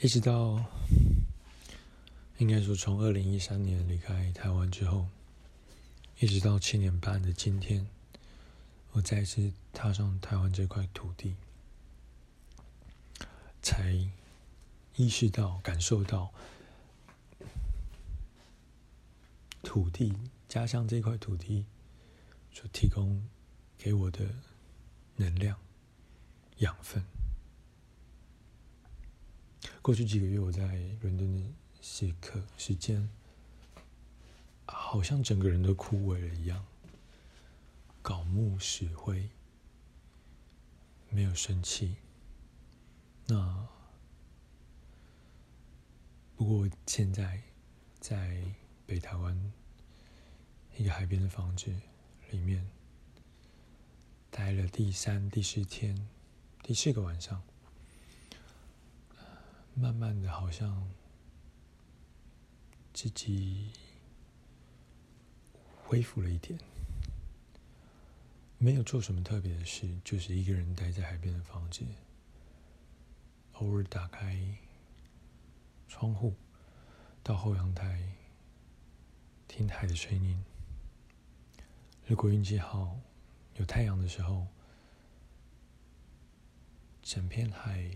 一直到应该说从二零一三年离开台湾之后，一直到七年半的今天，我再次踏上台湾这块土地，才意识到、感受到土地、家乡这块土地所提供给我的能量、养分。过去几个月，我在伦敦的时刻时间，好像整个人都枯萎了一样，槁木死灰，没有生气。那不过现在在北台湾一个海边的房子里面，待了第三、第四天，第四个晚上。慢慢的，好像自己恢复了一点，没有做什么特别的事，就是一个人待在海边的房子，偶尔打开窗户到后阳台听海的声音。如果运气好，有太阳的时候，整片海。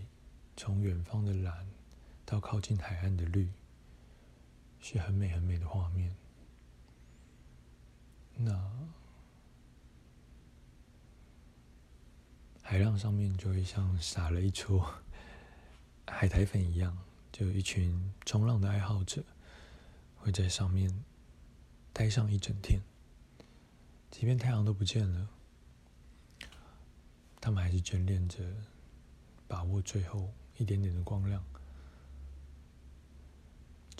从远方的蓝到靠近海岸的绿，是很美很美的画面。那海浪上面就会像撒了一撮海苔粉一样，就一群冲浪的爱好者会在上面待上一整天，即便太阳都不见了，他们还是眷恋着，把握最后。一点点的光亮，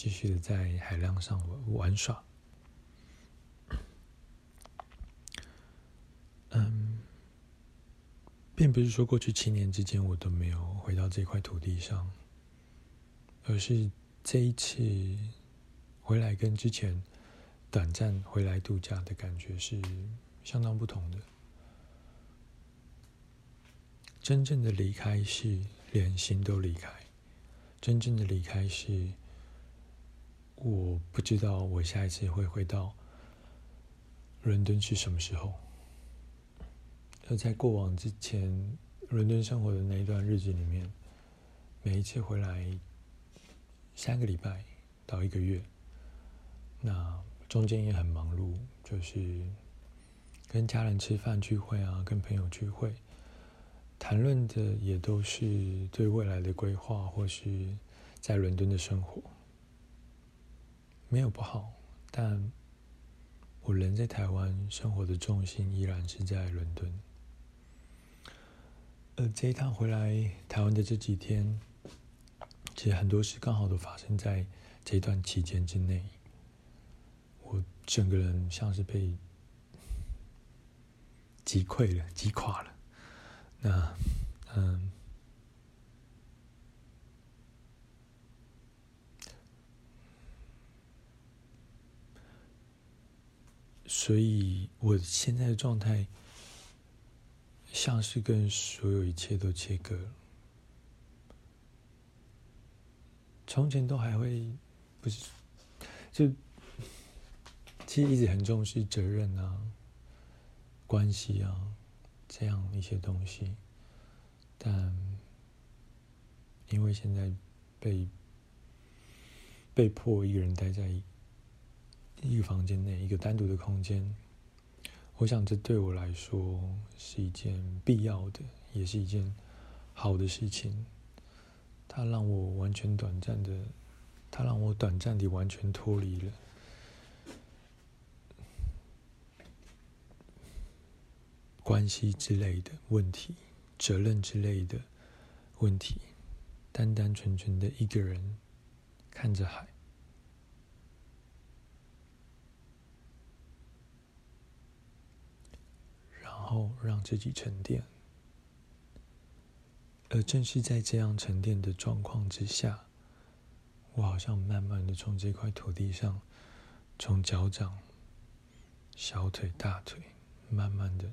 继续的在海浪上玩耍。嗯，并不是说过去七年之间我都没有回到这块土地上，而是这一次回来跟之前短暂回来度假的感觉是相当不同的。真正的离开是。连心都离开，真正的离开是，我不知道我下一次会回到伦敦是什么时候。而在过往之前，伦敦生活的那一段日子里面，每一次回来三个礼拜到一个月，那中间也很忙碌，就是跟家人吃饭聚会啊，跟朋友聚会。谈论的也都是对未来的规划，或是在伦敦的生活，没有不好，但我人在台湾，生活的重心依然是在伦敦。而这一趟回来台湾的这几天，其实很多事刚好都发生在这段期间之内，我整个人像是被击溃了、击垮了。那，嗯，所以我现在的状态，像是跟所有一切都切割了。从前都还会，不是，就其实一直很重视责任啊，关系啊。这样一些东西，但因为现在被被迫一个人待在一个房间内，一个单独的空间，我想这对我来说是一件必要的，也是一件好的事情。它让我完全短暂的，它让我短暂的完全脱离了。关系之类的问题，责任之类的问题，单单纯纯的一个人看着海，后让自己沉淀。而正是在这样沉淀的状况之下，我好像慢慢的从这块土地上，从脚掌、小腿、大腿，慢慢的，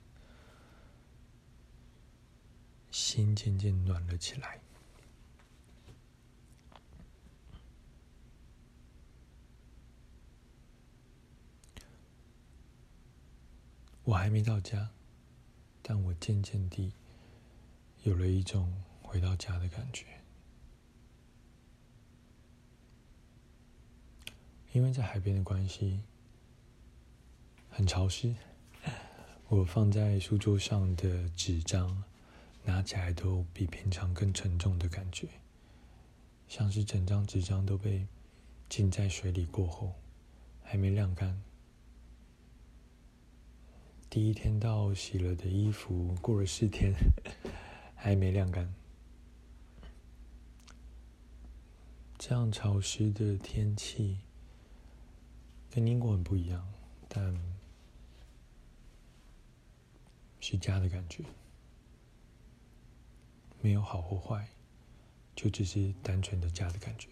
心渐渐暖了起来。我还没到家。但我渐渐地有了一种回到家的感觉。因为在海边的关系，很潮湿，我放在书桌上的纸张拿起来都比平常更沉重的感觉，像是整张纸张都被浸在水里过后，还没晾干。第一天到洗了的衣服，过了四天 还没晾干。这样潮湿的天气。跟英国很不一样，但是家的感觉，没有好或坏，就只是单纯的家的感觉。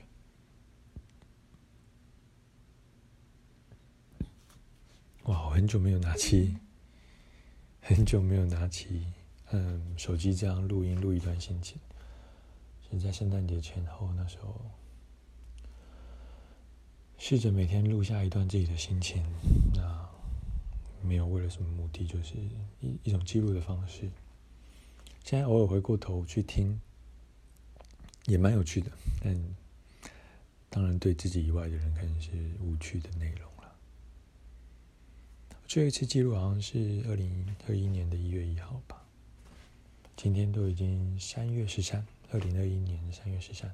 哇，我很久没有拿起，很久没有拿起，嗯，手机这样录音录一段心情，是在圣诞节前后那时候。试着每天录下一段自己的心情，那没有为了什么目的，就是一一种记录的方式。现在偶尔回过头去听，也蛮有趣的，但当然对自己以外的人可能是无趣的内容。最后一次记录好像是二零二一年的一月一号吧，今天都已经三月十三，二零二一年的三月十三。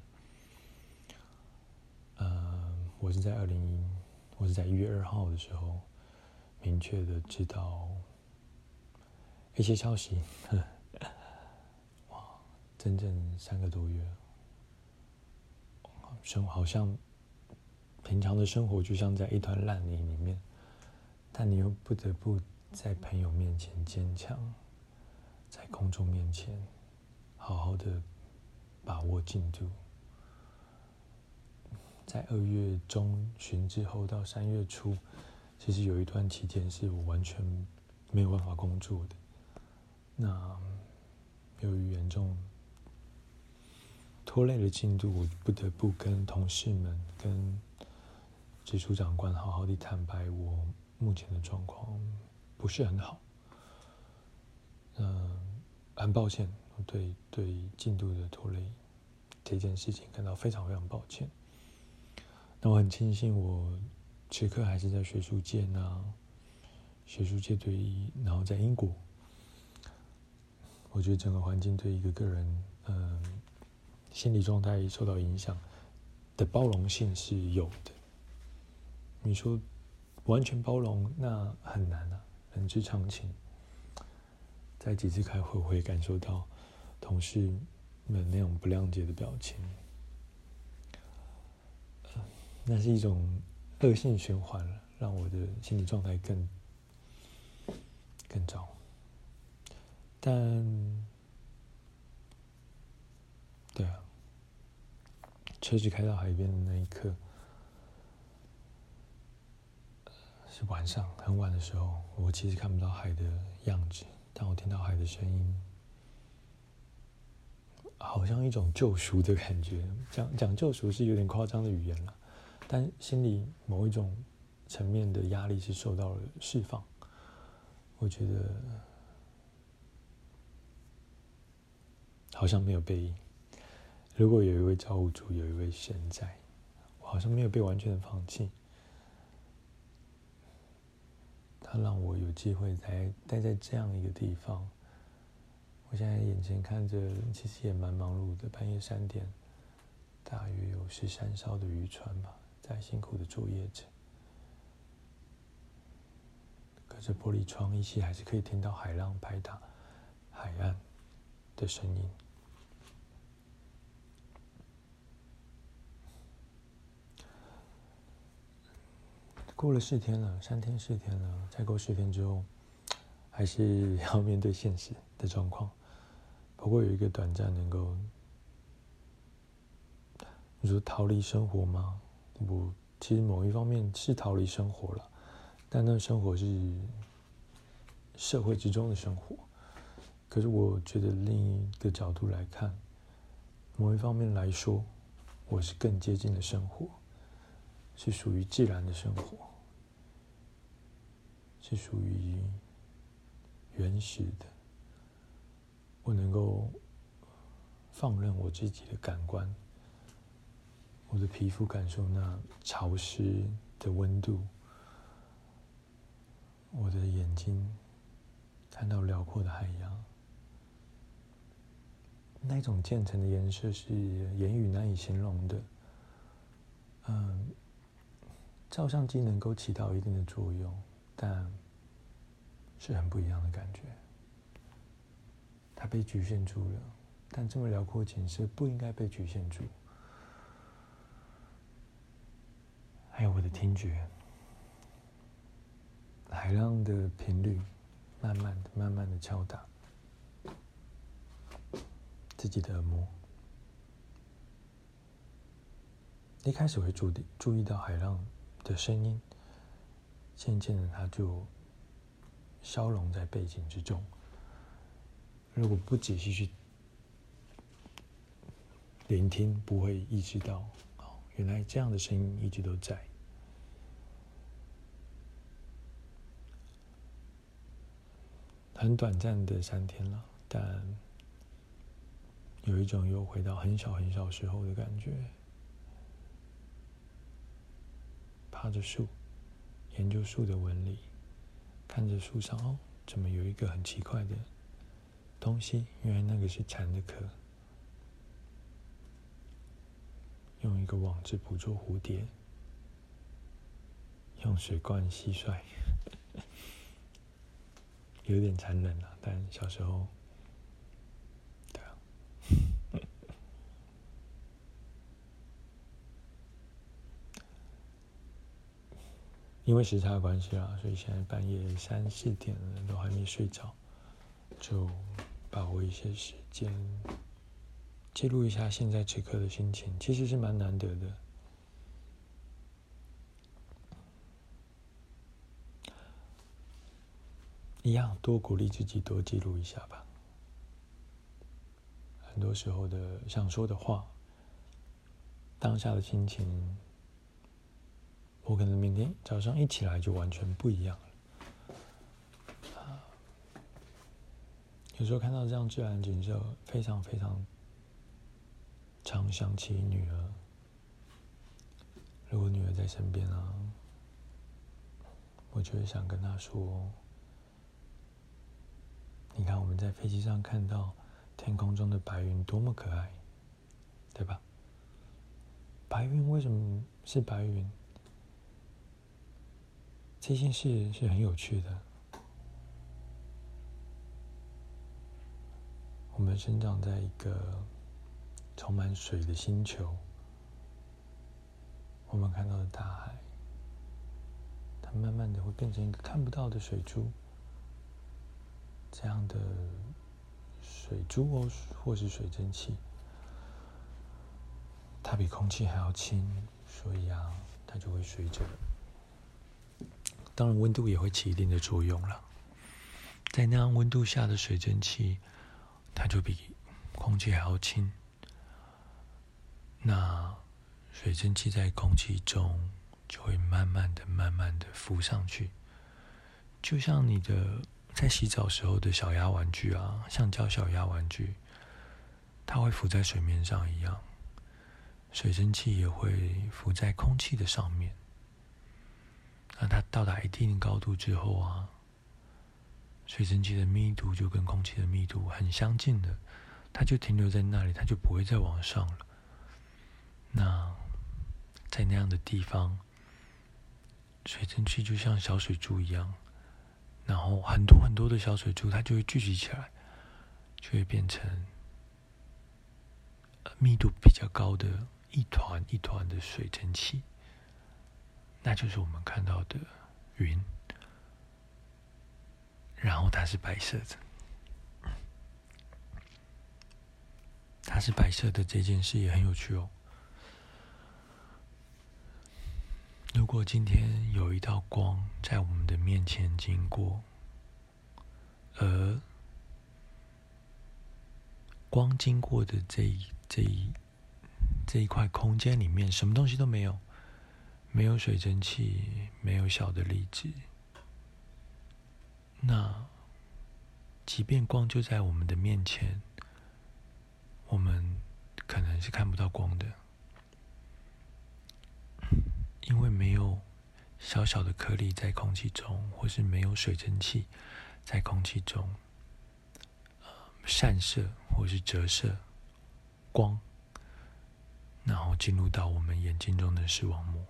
呃我是在二零，我是在一月二号的时候，明确的知道一些消息。哇，整整三个多月，生好像平常的生活就像在一团烂泥里面，但你又不得不在朋友面前坚强，在公众面前好好的把握进度。在二月中旬之后到三月初，其实有一段期间是我完全没有办法工作的。那由于严重拖累了进度，我不得不跟同事们、跟直属长官好好的坦白，我目前的状况不是很好。嗯，很抱歉，对对进度的拖累这件事情感到非常非常抱歉。那我很庆幸，我此刻还是在学术界呢，学术界对于，然后在英国，我觉得整个环境对一个个人，嗯，心理状态受到影响的包容性是有的。你说完全包容，那很难啊，人之常情。在几次开会，我会感受到同事们那种不谅解的表情。那是一种恶性循环了，让我的心理状态更更糟。但，对啊，车子开到海边的那一刻，是晚上很晚的时候，我其实看不到海的样子，但我听到海的声音，好像一种救赎的感觉。讲讲救赎是有点夸张的语言了。但心里某一种层面的压力是受到了释放，我觉得好像没有被。如果有一位造物主，有一位神在，我好像没有被完全的放弃。让我有机会待待在这样一个地方。我现在眼前看着，其实也蛮忙碌的，半夜三点，大约有十三艘的渔船吧。在辛苦的作业着，隔着玻璃窗，依稀还是可以听到海浪拍打海岸的声音。过了四天了，三天四天了，再过四天之后，还是 要面对现实的状况。不过有一个短暂能够，你说逃离生活吗？我其实某一方面是逃离生活了，但那生活是社会之中的生活。可是我觉得另一个角度来看，某一方面来说，我是更接近的生活，是属于自然的生活，是属于原始的，我能够放任我自己的感官，我的皮肤感受那潮湿的温度，我的眼睛看到辽阔的海洋，那种渐层的颜色是言语难以形容的。嗯，照相机能够起到一定的作用，但。是很不一样的感觉，它被局限住了，但这么辽阔景色不应该被局限住。还有我的听觉，海浪的频率，慢慢的、慢慢的敲打自己的耳膜。一开始会注意注意到海浪的声音，渐渐的，它就。消融在背景之中。如果不仔细去聆听，不会意识到，哦，原来这样的声音一直都在。很短暂的三天了，但有一种又回到很小很小时候的感觉。趴着树，研究树的纹理。看着树上哦，怎么有一个很奇怪的东西？原来那个是蝉的壳。用一个网子捕捉蝴蝶，用水灌蟋蟀，有点残忍啊！但小时候。因为时差的关系啊，所以现在半夜三四点了，都还没睡着，就把握一些时间，记录一下现在此刻的心情，其实是蛮难得的。一样，多鼓励自己，多记录一下吧。很多时候的想说的话，当下的心情。我可能明天早上一起来就完全不一样了。有时候看到这样自然景色，非常非常常想起女儿。如果女儿在身边啊，我就会想跟她说：“你看我们在飞机上看到天空中的白云多么可爱，对吧？白云为什么是白云？”这件事是很有趣的。我们生长在一个充满水的星球，我们看到的大海，它慢慢的会变成一个看不到的水珠。这样的水珠哦，或是水蒸气，它比空气还要轻，所以啊，它就会随着。当然，温度也会起一定的作用了。在那样温度下的水蒸气，它就比空气还要轻。那水蒸气在空气中就会慢慢的、慢慢的浮上去，就像你的在洗澡时候的小鸭玩具啊，橡胶小鸭玩具，它会浮在水面上一样，水蒸气也会浮在空气的上面。那它到达一定高度之后啊，水蒸气的密度就跟空气的密度很相近的，它就停留在那里，它就不会再往上了。那在那样的地方，水蒸气就像小水珠一样，然后很多很多的小水珠，它就会聚集起来，就会变成密度比较高的一团一团的水蒸气。那就是我们看到的云，然后它是白色的，它是白色的这件事也很有趣哦。如果今天有一道光在我们的面前经过，而光经过的这一这一这一块空间里面，什么东西都没有。没有水蒸气，没有小的粒子，那即便光就在我们的面前，我们可能是看不到光的，因为没有小小的颗粒在空气中，或是没有水蒸气在空气中，呃，散射或是折射光，然后进入到我们眼睛中的视网膜。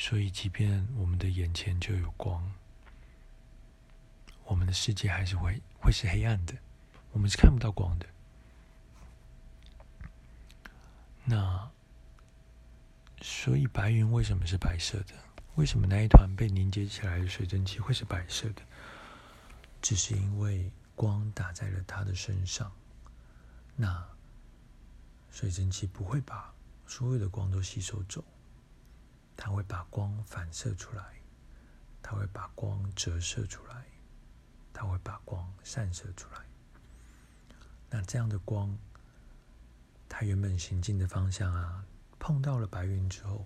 所以，即便我们的眼前就有光，我们的世界还是会会是黑暗的，我们是看不到光的。那，所以白云为什么是白色的？为什么那一团被凝结起来的水蒸气会是白色的？只是因为光打在了它的身上，那水蒸气不会把所有的光都吸收走，它会把光反射出来，它会把光折射出来。它会把光散射出来。那这样的光，它原本行进的方向啊，碰到了白云之后，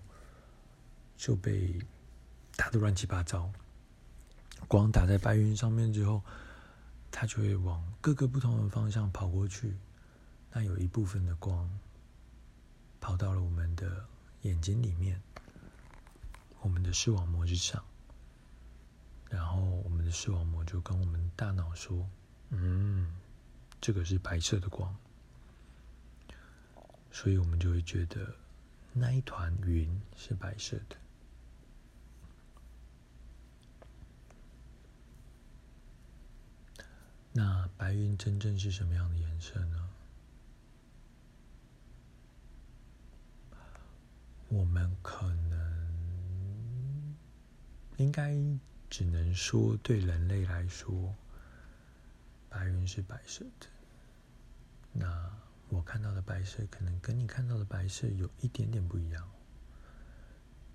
就被打得乱七八糟。光打在白云上面之后，它就会往各个不同的方向跑过去。那有一部分的光跑到了我们的眼睛里面，我们的视网膜之上。然后我们的视网膜就跟我们大脑说：“嗯，这个是白色的光。”所以我们就会觉得那一团云是白色的。那白云真正是什么样的颜色呢？我们可能应该。只能说，对人类来说，白云是白色的。那我看到的白色，可能跟你看到的白色有一点点不一样，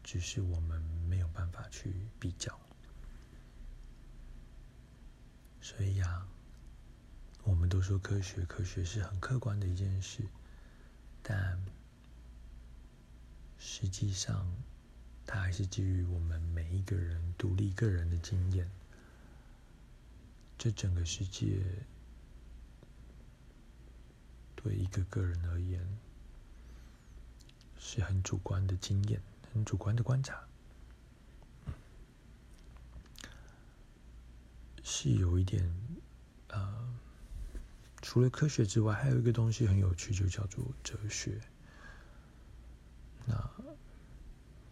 只是我们没有办法去比较。所以呀，我们都说科学，科学是很客观的一件事，但实际上。它还是基于我们每一个人独立个人的经验。这整个世界对一个个人而言是很主观的经验，很主观的观察，是有一点呃，除了科学之外，还有一个东西很有趣，就叫做哲学。那。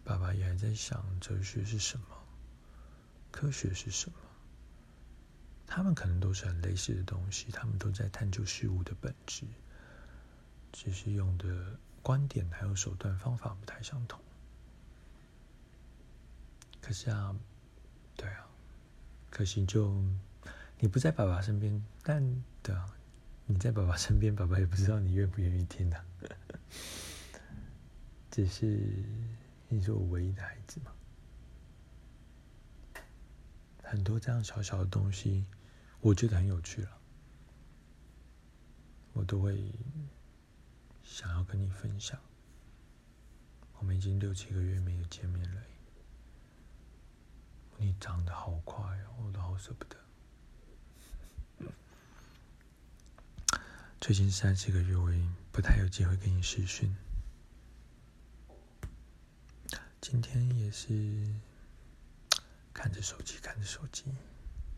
爸爸也还在想哲学是什么，科学是什么。他们可能都是很类似的东西，他们都在探究事物的本质，只是用的观点还有手段方法不太相同。可是啊，对啊，可惜就你不在爸爸身边，但对啊，你在爸爸身边，爸爸也不知道你愿不愿意听的，只是。你是我唯一的孩子吗？很多这样小小的东西，我觉得很有趣了，我都会想要跟你分享。我们已经六七个月没有见面了，你长得好快哦，我都好舍不得。最近三四个月，我也不太有机会跟你视讯。今天也是看着手机，看着手机，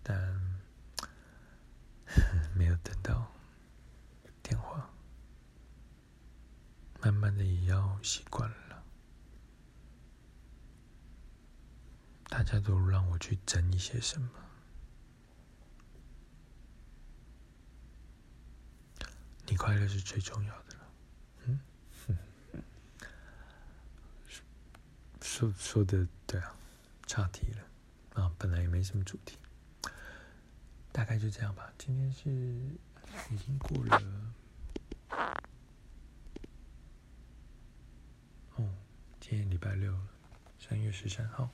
但 没有等到电话。慢慢的也要习惯了。大家都让我去争一些什么，你快乐是最重要的。说说的对啊，岔题了啊，本来也没什么主题，大概就这样吧。今天是已经过了，哦，今天礼拜六了，三月十三号，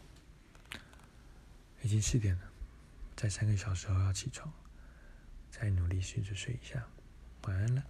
已经四点了，在三个小时后要起床，再努力试着睡一下，晚安了。